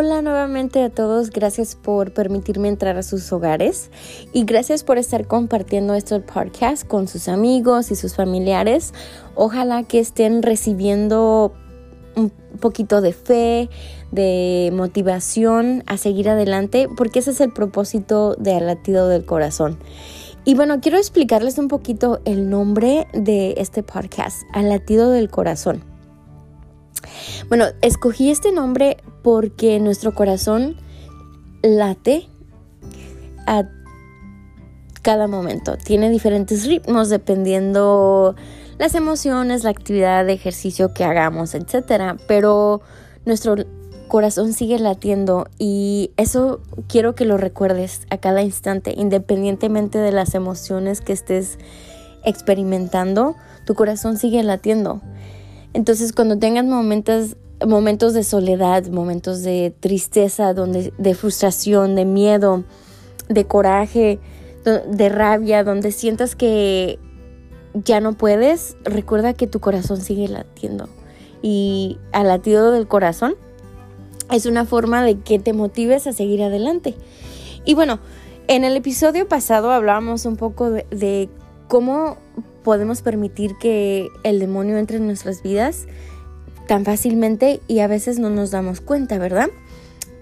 Hola nuevamente a todos, gracias por permitirme entrar a sus hogares y gracias por estar compartiendo este podcast con sus amigos y sus familiares. Ojalá que estén recibiendo un poquito de fe, de motivación a seguir adelante, porque ese es el propósito de latido del corazón. Y bueno, quiero explicarles un poquito el nombre de este podcast, Al latido del corazón. Bueno, escogí este nombre porque nuestro corazón late a cada momento. Tiene diferentes ritmos dependiendo las emociones, la actividad de ejercicio que hagamos, etc. Pero nuestro corazón sigue latiendo y eso quiero que lo recuerdes a cada instante, independientemente de las emociones que estés experimentando, tu corazón sigue latiendo. Entonces cuando tengas momentos, momentos de soledad, momentos de tristeza, donde, de frustración, de miedo, de coraje, de rabia, donde sientas que ya no puedes, recuerda que tu corazón sigue latiendo. Y al latido del corazón es una forma de que te motives a seguir adelante. Y bueno, en el episodio pasado hablábamos un poco de, de cómo podemos permitir que el demonio entre en nuestras vidas tan fácilmente y a veces no nos damos cuenta, ¿verdad?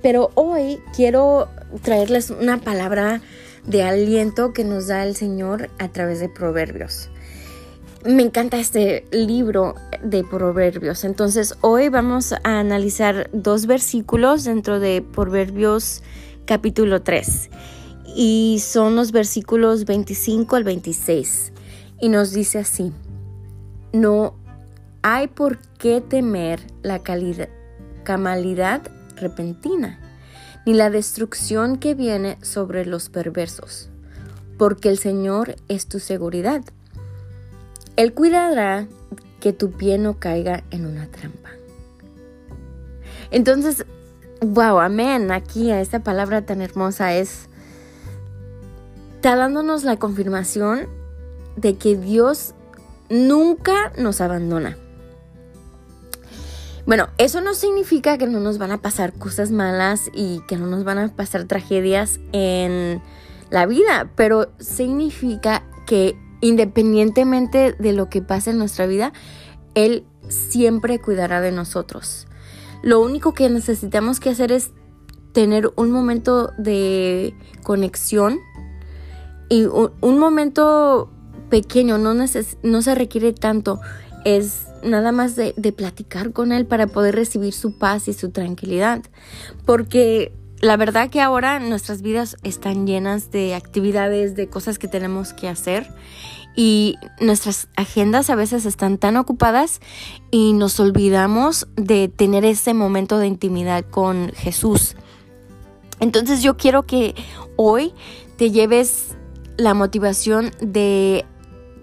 Pero hoy quiero traerles una palabra de aliento que nos da el Señor a través de Proverbios. Me encanta este libro de Proverbios. Entonces hoy vamos a analizar dos versículos dentro de Proverbios capítulo 3. Y son los versículos 25 al 26 y nos dice así, no hay por qué temer la calidad, camalidad repentina, ni la destrucción que viene sobre los perversos, porque el Señor es tu seguridad. Él cuidará que tu pie no caiga en una trampa. Entonces, wow, amén, aquí a esta palabra tan hermosa es, está dándonos la confirmación de que Dios nunca nos abandona. Bueno, eso no significa que no nos van a pasar cosas malas y que no nos van a pasar tragedias en la vida, pero significa que independientemente de lo que pase en nuestra vida, Él siempre cuidará de nosotros. Lo único que necesitamos que hacer es tener un momento de conexión y un, momento pequeño, no, no se requiere tanto, es nada más de, de platicar con Él para poder recibir su paz y su tranquilidad. Porque la verdad que ahora nuestras vidas están llenas de actividades, de cosas que tenemos que hacer y nuestras agendas a veces están tan ocupadas y nos olvidamos de tener ese momento de intimidad con Jesús. Entonces yo quiero que hoy te lleves la motivación de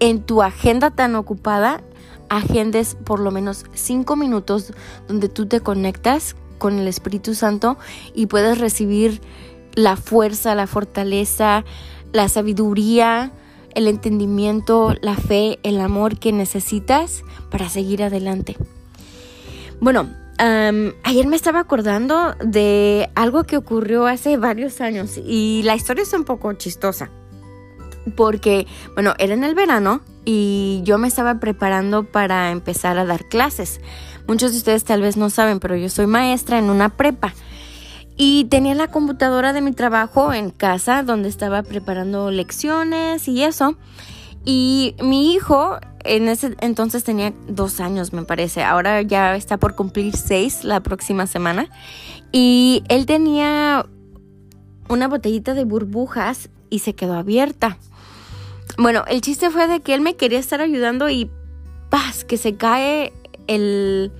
en tu agenda tan ocupada, agendes por lo menos cinco minutos donde tú te conectas con el Espíritu Santo y puedes recibir la fuerza, la fortaleza, la sabiduría, el entendimiento, la fe, el amor que necesitas para seguir adelante. Bueno, ayer me estaba acordando de algo que ocurrió hace varios años y la historia es un poco chistosa porque, bueno, era en el verano y yo me estaba preparando para empezar a dar clases. Muchos de ustedes tal vez no saben, pero yo soy maestra en una prepa. Y tenía la computadora de mi trabajo en casa donde estaba preparando lecciones y eso. Y mi hijo en ese entonces tenía dos años, me parece. Ahora ya está por cumplir seis la próxima semana. Y él tenía una botellita de burbujas y se quedó abierta. Bueno, el chiste fue de que él me quería estar ayudando y ¡paz! que se cae el,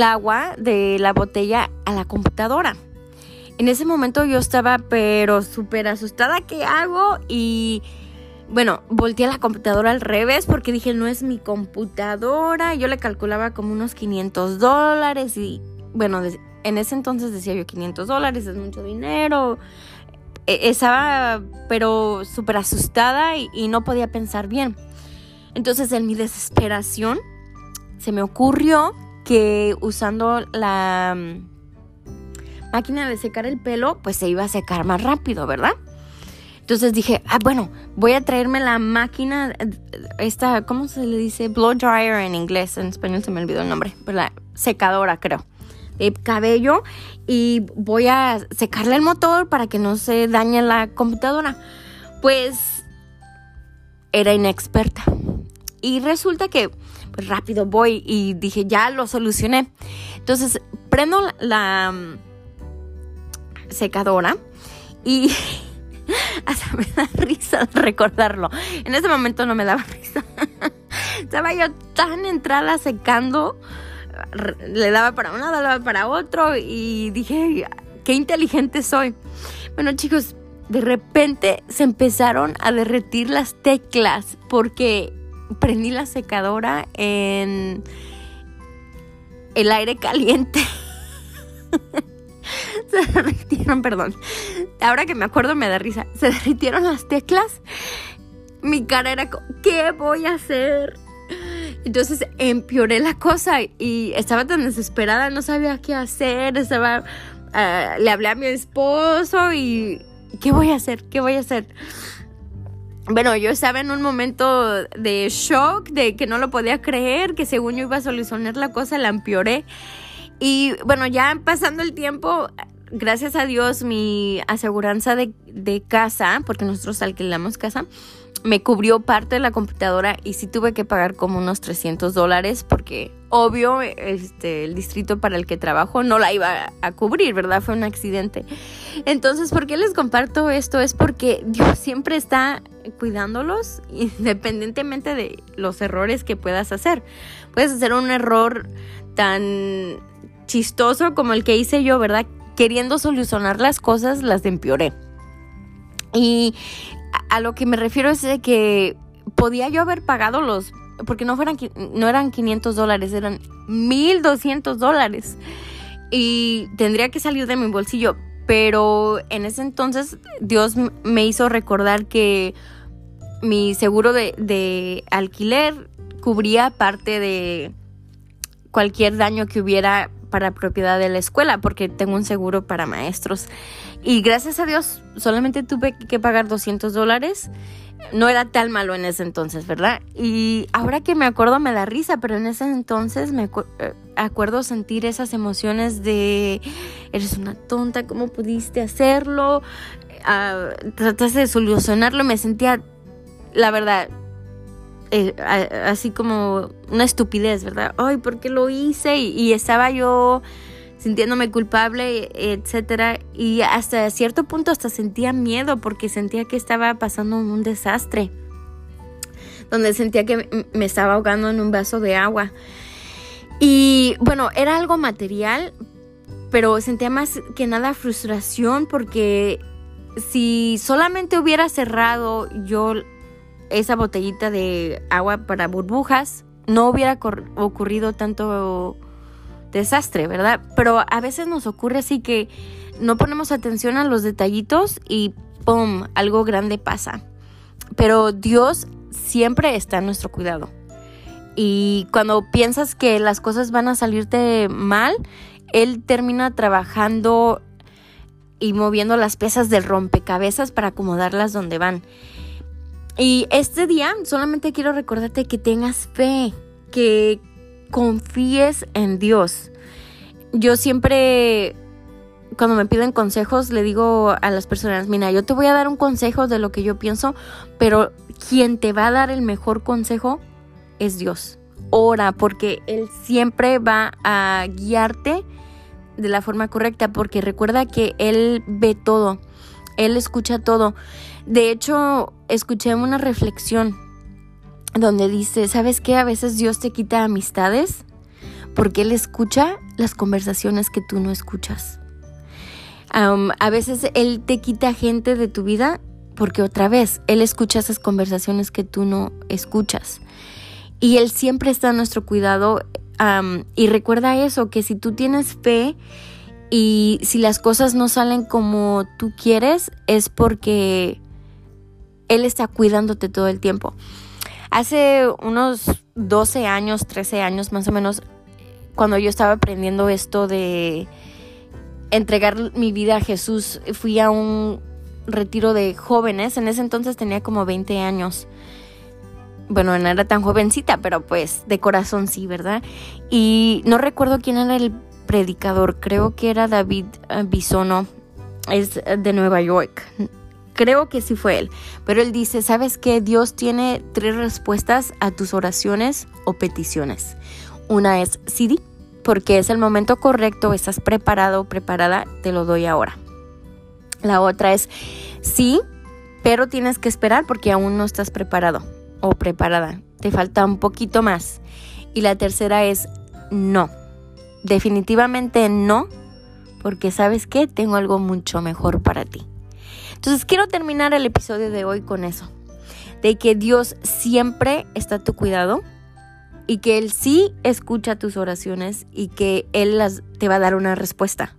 agua de la botella a la computadora. En ese momento yo estaba pero súper asustada, ¿qué hago? Y bueno, volteé la computadora al revés porque dije, no es mi computadora. Yo le calculaba como unos 500 dólares y bueno, en ese entonces decía yo 500 dólares, es mucho dinero. E, estaba pero súper asustada y, no podía pensar bien. Entonces en mi desesperación se me ocurrió que usando la mm, máquina de secar el pelo, pues se iba a secar más rápido, ¿verdad? Entonces dije, ah, bueno, voy a traerme la máquina, esta, ¿cómo se le dice? Blow dryer en inglés, en español se me olvidó el nombre, pero la secadora creo, de cabello y voy a secarle el motor para que no se dañe la computadora. Pues era inexperta. Y resulta que pues, rápido voy y dije, ya lo solucioné. Entonces prendo la mm, secadora y hasta me da risa recordarlo. En ese momento no me daba risa. Estaba yo tan entrada secando, le daba para un lado, le daba para otro y dije, qué inteligente soy. Bueno chicos, de repente se empezaron a derretir las teclas porque prendí la secadora en el aire caliente. se derritieron, perdón. Ahora que me acuerdo me da risa. Se derritieron las teclas. Mi cara era, ¿qué voy a hacer? Entonces empeoré la cosa y estaba tan desesperada, no sabía qué hacer, estaba, ah, le hablé a mi esposo y, ¿qué voy a hacer? ¿Qué voy a hacer? Bueno, yo estaba en un momento de shock, de que no lo podía creer, que según yo iba a solucionar la cosa, la empeoré. Y bueno, ya pasando el tiempo, gracias a Dios, mi aseguranza de, de, casa, porque nosotros alquilamos casa, me cubrió parte de la computadora y sí tuve que pagar como unos 300 dólares porque obvio este, el distrito para el que trabajo no la iba a cubrir, ¿verdad? Fue un accidente. Entonces, ¿por qué les comparto esto? Es porque Dios siempre está cuidándolos independientemente de los errores que puedas hacer. Puedes hacer un error tan chistoso como el que hice yo, ¿verdad? Queriendo solucionar las cosas, las empeoré. Y a, lo que me refiero es de que podía yo haber pagado los, porque no, fueran, no eran 500 dólares, eran 1200 dólares. Y tendría que salir de mi bolsillo. Pero en ese entonces Dios me hizo recordar que mi seguro de, de alquiler cubría parte de cualquier daño que hubiera para propiedad de la escuela porque tengo un seguro para maestros. Y gracias a Dios solamente tuve que pagar 200 dólares. No era tan malo en ese entonces, ¿verdad? Y ahora que me acuerdo me da risa, pero en ese entonces me eh, acuerdo sentir esas emociones de, eres una tonta, ¿cómo pudiste hacerlo? Uh, trataste de solucionarlo, me sentía, la verdad, eh, así como una estupidez, ¿verdad? Ay, ¿por qué lo hice? Y, estaba yo sintiéndome culpable, etcétera, y hasta cierto punto hasta sentía miedo porque sentía que estaba pasando un desastre, donde sentía que me estaba ahogando en un vaso de agua. Y bueno, era algo material, pero sentía más que nada frustración porque si solamente hubiera cerrado yo esa botellita de agua para burbujas, no hubiera ocurrido tanto desastre, ¿verdad? Pero a veces nos ocurre así que no ponemos atención a los detallitos y ¡pum! algo grande pasa. Pero Dios siempre está en nuestro cuidado. Y cuando piensas que las cosas van a salirte mal, Él termina trabajando y moviendo las piezas del rompecabezas para acomodarlas donde van. Y este día solamente quiero recordarte que tengas fe, que confíes en Dios. Yo siempre, cuando me piden consejos, le digo a las personas, mira, yo te voy a dar un consejo de lo que yo pienso, pero quien te va a dar el mejor consejo es Dios. Ora, porque Él siempre va a guiarte de la forma correcta, porque recuerda que Él ve todo, Él escucha todo. De hecho, escuché una reflexión donde dice, ¿sabes qué? A veces Dios te quita amistades porque Él escucha las conversaciones que tú no escuchas. a veces Él te quita gente de tu vida porque otra vez Él escucha esas conversaciones que tú no escuchas. Y Él siempre está a nuestro cuidado. y recuerda eso, que si tú tienes fe y si las cosas no salen como tú quieres, es porque él está cuidándote todo el tiempo. Hace unos 12 años, 13 años más o menos, cuando yo estaba aprendiendo esto de entregar mi vida a Jesús, fui a un retiro de jóvenes. En ese entonces tenía como 20 años. Bueno, no era tan jovencita, pero pues de corazón sí, ¿verdad? Y no recuerdo quién era el predicador, creo que era David eh, Bisono, es de Nueva York. Creo que sí fue él, pero él dice, ¿sabes qué? Dios tiene tres respuestas a tus oraciones o peticiones. Una es sí, porque es el momento correcto, estás preparado preparada, te lo doy ahora. La otra es sí, pero tienes que esperar porque aún no estás preparado o preparada. Te falta un poquito más. Y la tercera es no. Definitivamente no, porque sabes que tengo algo mucho mejor para ti. Entonces quiero terminar el episodio de hoy con eso. De que Dios siempre está a tu cuidado y que Él sí escucha tus oraciones y que Él las, te va a dar una respuesta.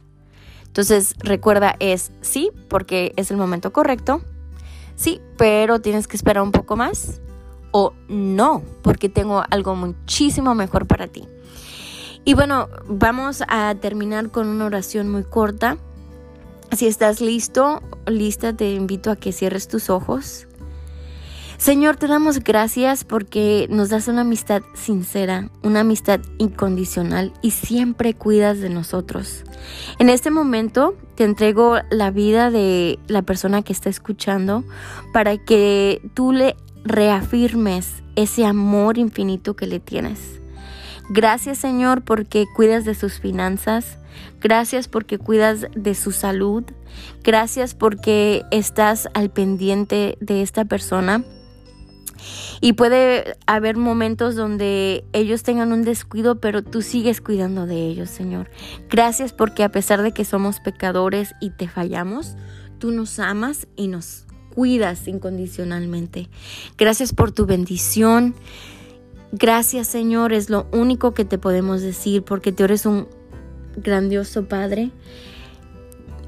Entonces recuerda es sí, porque es el momento correcto. Sí, pero tienes que esperar un poco más. O no, porque tengo algo muchísimo mejor para ti. Y bueno, vamos a terminar con una oración muy corta. Si estás listo, lista, te invito a que cierres tus ojos Señor, te damos gracias porque nos das una amistad sincera, una amistad incondicional y siempre cuidas de nosotros. En este momento te entrego la vida de la persona que está escuchando para que tú le reafirmes ese amor infinito que le tienes. Gracias Señor porque cuidas de sus finanzas. Gracias porque cuidas de su salud. Gracias porque estás al pendiente de esta persona y puede haber momentos donde ellos tengan un descuido, pero tú sigues cuidando de ellos, Señor. Gracias porque a pesar de que somos pecadores y te fallamos, tú nos amas y nos cuidas incondicionalmente. Gracias por tu bendición. Gracias, Señor, es lo único que te podemos decir porque tú eres un grandioso Padre.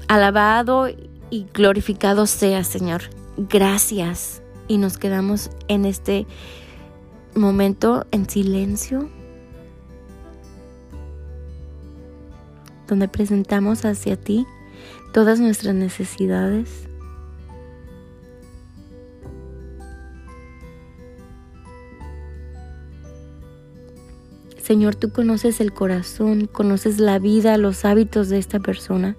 Alabado y glorificado sea, Señor. Gracias y nos quedamos en este momento en silencio, donde presentamos hacia ti todas nuestras necesidades. Señor, tú conoces el corazón, conoces la vida, los hábitos de esta persona.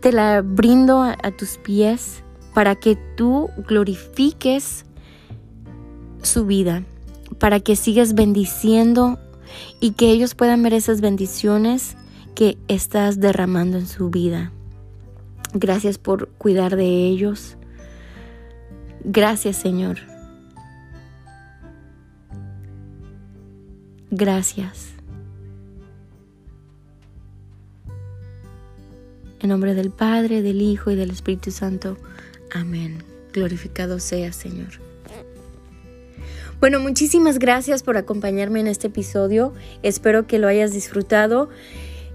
Te la brindo a, tus pies para que tú glorifiques su vida, para que sigas bendiciendo y que ellos puedan ver esas bendiciones que estás derramando en su vida. Gracias por cuidar de ellos. Gracias Señor. Gracias. En nombre del Padre, del Hijo y del Espíritu Santo. Amén. Glorificado sea, Señor. Bueno, muchísimas gracias por acompañarme en este episodio. Espero que lo hayas disfrutado.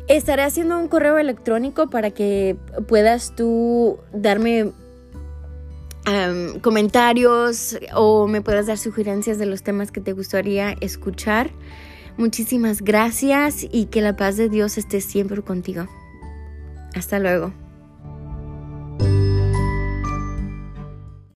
Estaré haciendo un correo electrónico para que puedas tú darme comentarios o me puedas dar sugerencias de los temas que te gustaría escuchar. Muchísimas gracias y que la paz de Dios esté siempre contigo. Hasta luego.